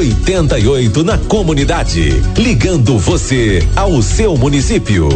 88 na comunidade. Ligando você ao seu município.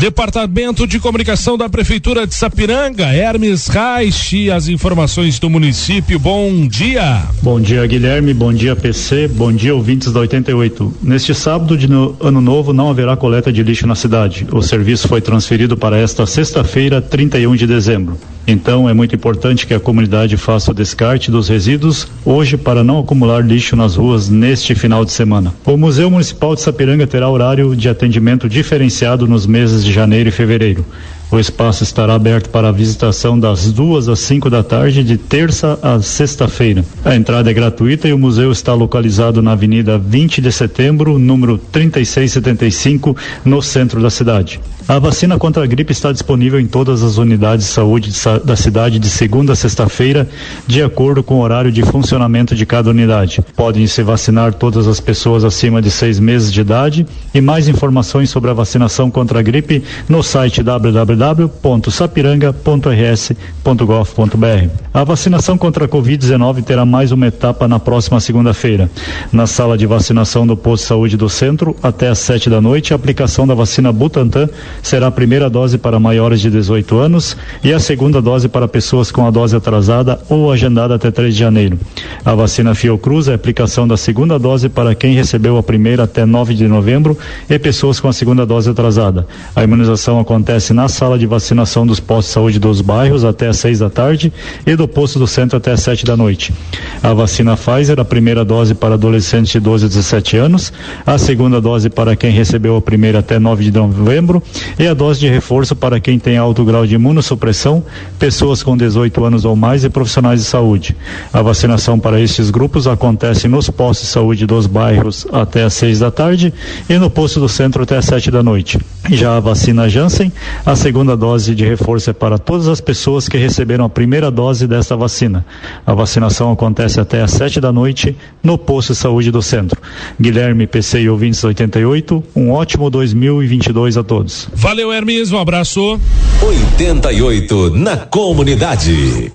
Departamento de Comunicação da Prefeitura de Sapiranga, Hermes Reich, as informações do município. Bom dia. Bom dia, Guilherme. Bom dia, PC. Bom dia, ouvintes da 88. Neste sábado de no, ano novo não haverá coleta de lixo na cidade. O serviço foi transferido para esta sexta-feira, 31 de dezembro. Então é muito importante que a comunidade faça o descarte dos resíduos hoje para não acumular lixo nas ruas neste final de semana. O Museu Municipal de Sapiranga terá horário de atendimento diferenciado nos meses de janeiro e fevereiro. O espaço estará aberto para visitação das duas às cinco da tarde, de terça a sexta-feira. A entrada é gratuita e o museu está localizado na Avenida 20 de Setembro, número 3675, no centro da cidade. A vacina contra a gripe está disponível em todas as unidades de saúde da cidade de segunda a sexta-feira, de acordo com o horário de funcionamento de cada unidade. Podem se vacinar todas as pessoas acima de seis meses de idade e mais informações sobre a vacinação contra a gripe no site www.sapiranga.rs.gov.br. A vacinação contra a Covid-19 terá mais uma etapa na próxima segunda-feira. Na sala de vacinação do posto de saúde do centro, até às sete da noite, a aplicação da vacina Butantan será a primeira dose para maiores de 18 anos e a segunda dose para pessoas com a dose atrasada ou agendada até 3 de janeiro. A vacina Fiocruz é a aplicação da segunda dose para quem recebeu a primeira até 9 de novembro e pessoas com a segunda dose atrasada. A imunização acontece na sala de vacinação dos postos de saúde dos bairros até às 6 da tarde e do posto do centro até às 7 da noite. A vacina Pfizer, a primeira dose para adolescentes de 12 a 17 anos, a segunda dose para quem recebeu a primeira até 9 de novembro e a dose de reforço para quem tem alto grau de imunossupressão, pessoas com 18 anos ou mais e profissionais de saúde. A vacinação para estes grupos acontece nos postos de saúde dos bairros até às 6 da tarde e no posto do centro até às 7 da noite. Já a vacina Janssen, a segunda dose de reforço é para todas as pessoas que receberam a primeira dose desta vacina. A vacinação acontece até às 7 da noite no posto de saúde do centro. Guilherme, PC e ouvintes 88, um ótimo 2022 a todos. Valeu, Hermes, um abraço. 88 na comunidade.